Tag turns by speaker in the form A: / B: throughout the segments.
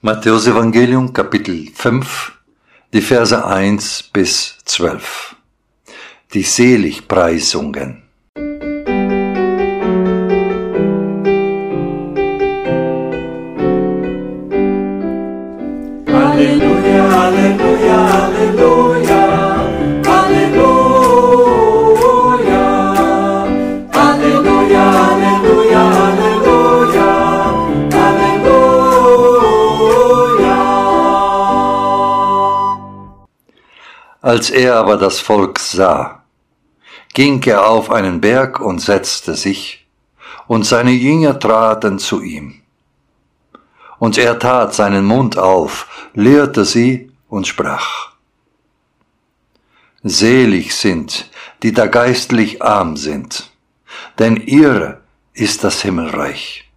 A: Matthäus Evangelium Kapitel 5, die Verse 1 bis 12. Die Seligpreisungen. Als er aber das Volk sah, ging er auf einen Berg und setzte sich, und seine Jünger traten zu ihm. Und er tat seinen Mund auf, lehrte sie und sprach. Selig sind, die da geistlich arm sind, denn ihre ist das Himmelreich.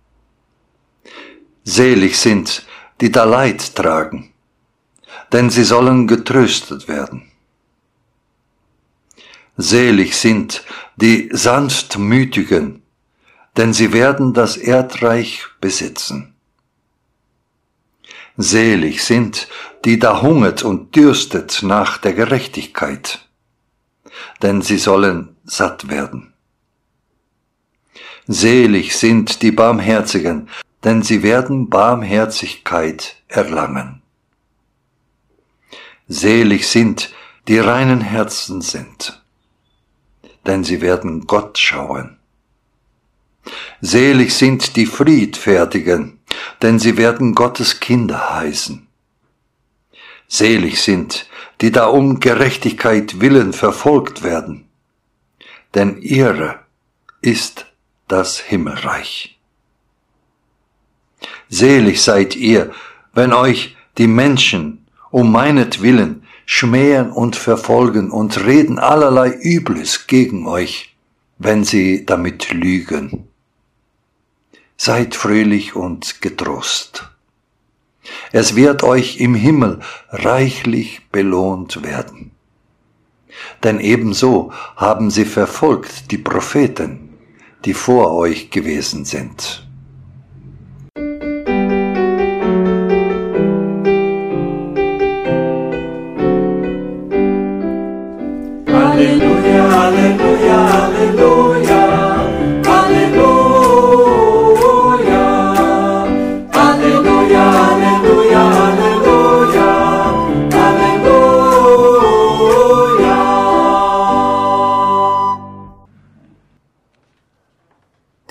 A: Selig sind, die da Leid tragen, denn sie sollen getröstet werden. Selig sind die sanftmütigen, denn sie werden das Erdreich besitzen. Selig sind, die da hungert und dürstet nach der Gerechtigkeit, denn sie sollen satt werden. Selig sind die Barmherzigen, denn sie werden Barmherzigkeit erlangen. Selig sind, die reinen Herzen sind, denn sie werden Gott schauen. Selig sind die Friedfertigen, denn sie werden Gottes Kinder heißen. Selig sind, die da um Gerechtigkeit willen verfolgt werden, denn ihre ist das Himmelreich. Selig seid ihr, wenn euch die Menschen um meinetwillen schmähen und verfolgen und reden allerlei Übles gegen euch, wenn sie damit lügen. Seid fröhlich und getrost. Es wird euch im Himmel reichlich belohnt werden. Denn ebenso haben sie verfolgt die Propheten, die vor euch gewesen sind.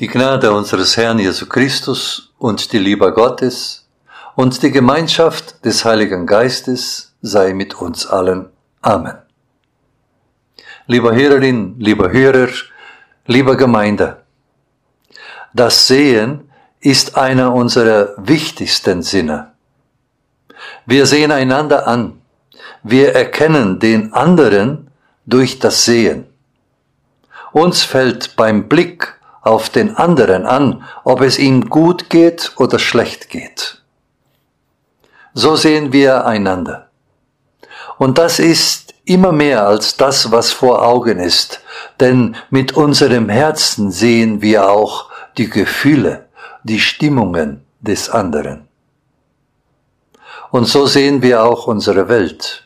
A: Die Gnade unseres Herrn Jesu Christus und die Liebe Gottes und die Gemeinschaft des Heiligen Geistes sei mit uns allen. Amen. Lieber Hörerin, lieber Hörer, lieber Gemeinde, das Sehen ist einer unserer wichtigsten Sinne. Wir sehen einander an. Wir erkennen den anderen durch das Sehen. Uns fällt beim Blick auf den anderen an, ob es ihm gut geht oder schlecht geht. So sehen wir einander. Und das ist immer mehr als das, was vor Augen ist, denn mit unserem Herzen sehen wir auch die Gefühle, die Stimmungen des anderen. Und so sehen wir auch unsere Welt.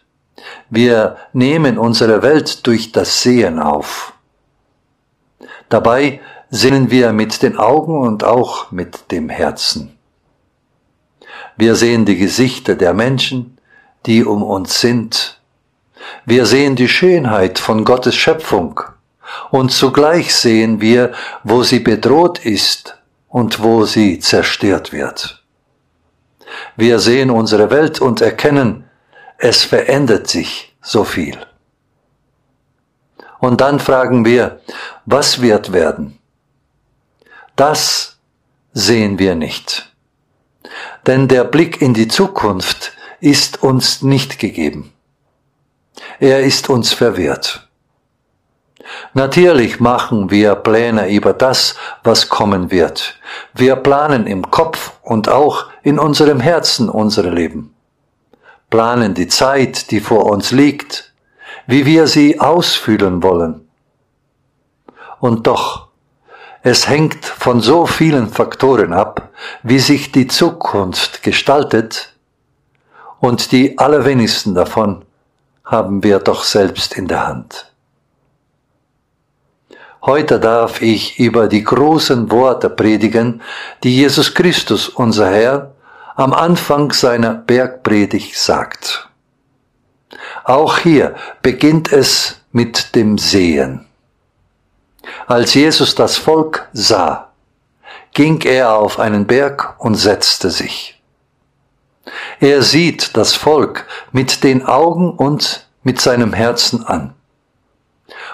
A: Wir nehmen unsere Welt durch das Sehen auf. Dabei sehen wir mit den Augen und auch mit dem Herzen. Wir sehen die Gesichter der Menschen, die um uns sind. Wir sehen die Schönheit von Gottes Schöpfung und zugleich sehen wir, wo sie bedroht ist und wo sie zerstört wird. Wir sehen unsere Welt und erkennen, es verändert sich so viel. Und dann fragen wir, was wird werden? Das sehen wir nicht. Denn der Blick in die Zukunft ist uns nicht gegeben. Er ist uns verwehrt. Natürlich machen wir Pläne über das, was kommen wird. Wir planen im Kopf und auch in unserem Herzen unser Leben. Planen die Zeit, die vor uns liegt, wie wir sie ausfüllen wollen. Und doch, es hängt von so vielen Faktoren ab, wie sich die Zukunft gestaltet, und die allerwenigsten davon haben wir doch selbst in der Hand. Heute darf ich über die großen Worte predigen, die Jesus Christus, unser Herr, am Anfang seiner Bergpredigt sagt. Auch hier beginnt es mit dem Sehen. Als Jesus das Volk sah, ging er auf einen Berg und setzte sich. Er sieht das Volk mit den Augen und mit seinem Herzen an.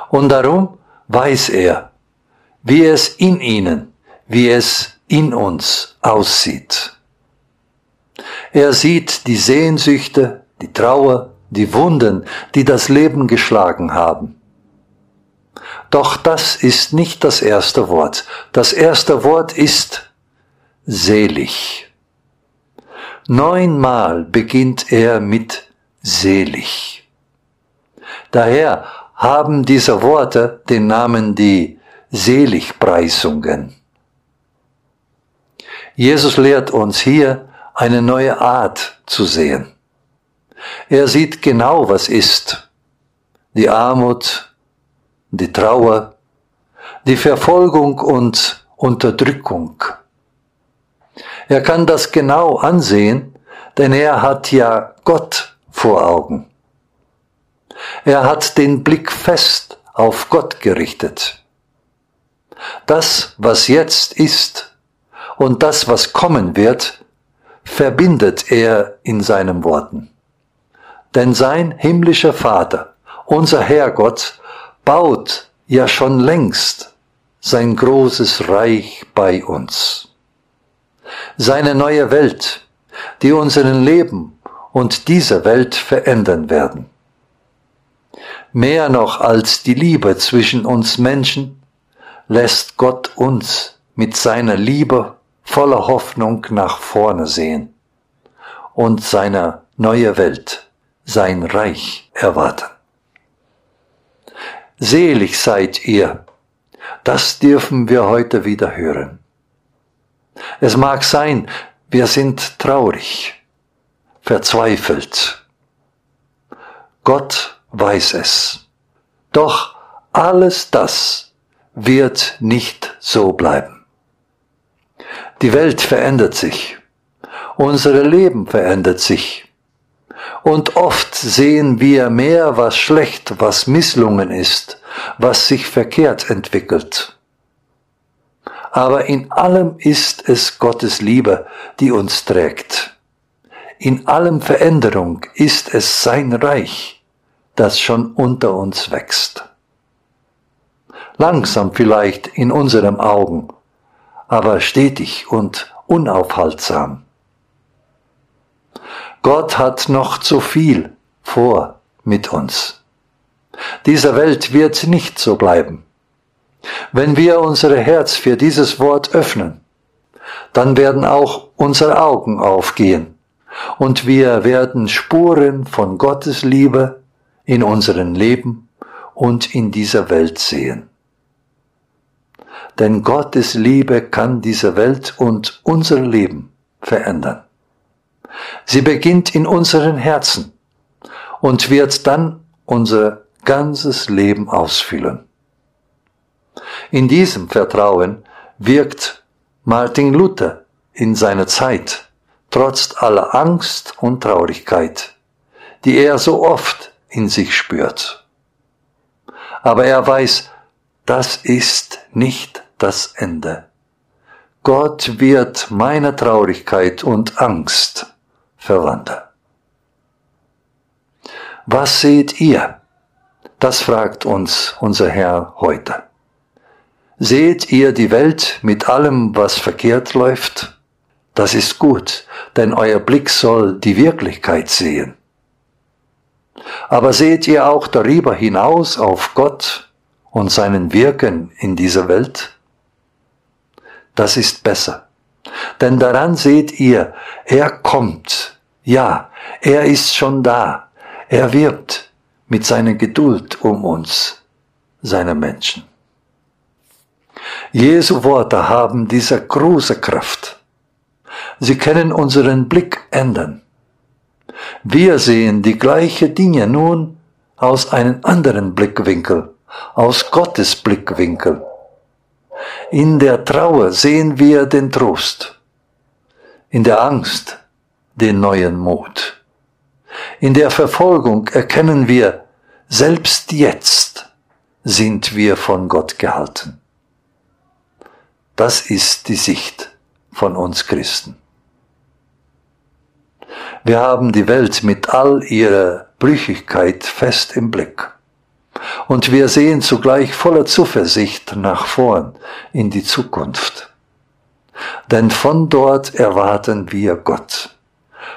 A: Und darum weiß er, wie es in ihnen, wie es in uns aussieht. Er sieht die Sehnsüchte, die Trauer, die Wunden, die das Leben geschlagen haben. Doch das ist nicht das erste Wort. Das erste Wort ist selig. Neunmal beginnt er mit selig. Daher haben diese Worte den Namen die Seligpreisungen. Jesus lehrt uns hier eine neue Art zu sehen. Er sieht genau, was ist. Die Armut, die Trauer, die Verfolgung und Unterdrückung. Er kann das genau ansehen, denn er hat ja Gott vor Augen. Er hat den Blick fest auf Gott gerichtet. Das, was jetzt ist und das, was kommen wird, verbindet er in seinen Worten. Denn sein himmlischer Vater, unser Herrgott, baut ja schon längst sein großes Reich bei uns. Seine neue Welt, die unseren Leben und diese Welt verändern werden mehr noch als die Liebe zwischen uns Menschen, lässt Gott uns mit seiner Liebe voller Hoffnung nach vorne sehen und seine neue Welt, sein Reich erwarten. Selig seid ihr, das dürfen wir heute wieder hören. Es mag sein, wir sind traurig, verzweifelt. Gott weiß es. Doch alles das wird nicht so bleiben. Die Welt verändert sich. Unser Leben verändert sich. Und oft sehen wir mehr, was schlecht, was misslungen ist, was sich verkehrt entwickelt. Aber in allem ist es Gottes Liebe, die uns trägt. In allem Veränderung ist es sein Reich, das schon unter uns wächst. Langsam vielleicht in unseren Augen, aber stetig und unaufhaltsam. Gott hat noch zu viel vor mit uns. Diese Welt wird nicht so bleiben. Wenn wir unser Herz für dieses Wort öffnen, dann werden auch unsere Augen aufgehen und wir werden Spuren von Gottes Liebe in unserem Leben und in dieser Welt sehen. Denn Gottes Liebe kann diese Welt und unser Leben verändern. Sie beginnt in unseren Herzen und wird dann unser ganzes Leben ausfüllen. In diesem Vertrauen wirkt Martin Luther in seiner Zeit, trotz aller Angst und Traurigkeit, die er so oft in sich spürt. Aber er weiß, das ist nicht das Ende. Gott wird meine Traurigkeit und Angst verwandeln. Was seht ihr? Das fragt uns unser Herr heute. Seht ihr die Welt mit allem, was verkehrt läuft? Das ist gut, denn euer Blick soll die Wirklichkeit sehen. Aber seht ihr auch darüber hinaus auf Gott und seinen Wirken in dieser Welt? Das ist besser. Denn daran seht ihr, er kommt. Ja, er ist schon da. Er wirbt mit seiner Geduld um uns, seine Menschen. Jesu Worte haben diese große Kraft. Sie können unseren Blick ändern. Wir sehen die gleichen Dinge nun aus einem anderen Blickwinkel, aus Gottes Blickwinkel. In der Trauer sehen wir den Trost, in der Angst den neuen Mut. In der Verfolgung erkennen wir, selbst jetzt sind wir von Gott gehalten. Das ist die Sicht von uns Christen. Wir haben die Welt mit all ihrer Brüchigkeit fest im Blick. Und wir sehen zugleich voller Zuversicht nach vorn in die Zukunft. Denn von dort erwarten wir Gott.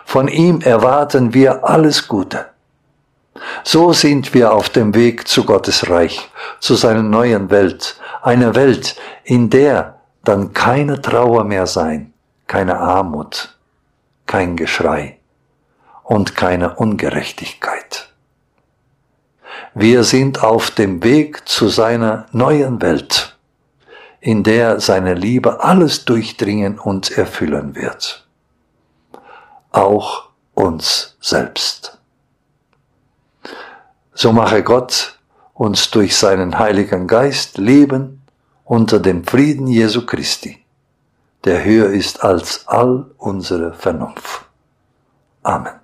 A: Von ihm erwarten wir alles Gute. So sind wir auf dem Weg zu Gottes Reich, zu seiner neuen Welt, einer Welt, in der dann keine Trauer mehr sein, keine Armut, kein Geschrei und keine Ungerechtigkeit. Wir sind auf dem Weg zu seiner neuen Welt, in der seine Liebe alles durchdringen und erfüllen wird. Auch uns selbst. So mache Gott uns durch seinen Heiligen Geist leben unter dem Frieden Jesu Christi, der höher ist als all unsere Vernunft. Amen.